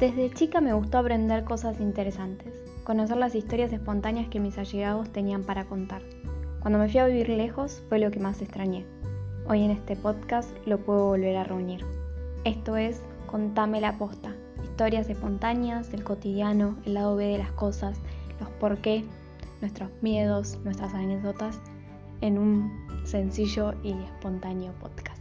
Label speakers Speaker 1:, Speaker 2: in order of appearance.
Speaker 1: Desde chica me gustó aprender cosas interesantes, conocer las historias espontáneas que mis allegados tenían para contar. Cuando me fui a vivir lejos fue lo que más extrañé. Hoy en este podcast lo puedo volver a reunir. Esto es Contame la posta, historias espontáneas el cotidiano, el lado B de las cosas, los por qué, nuestros miedos, nuestras anécdotas, en un sencillo y espontáneo podcast.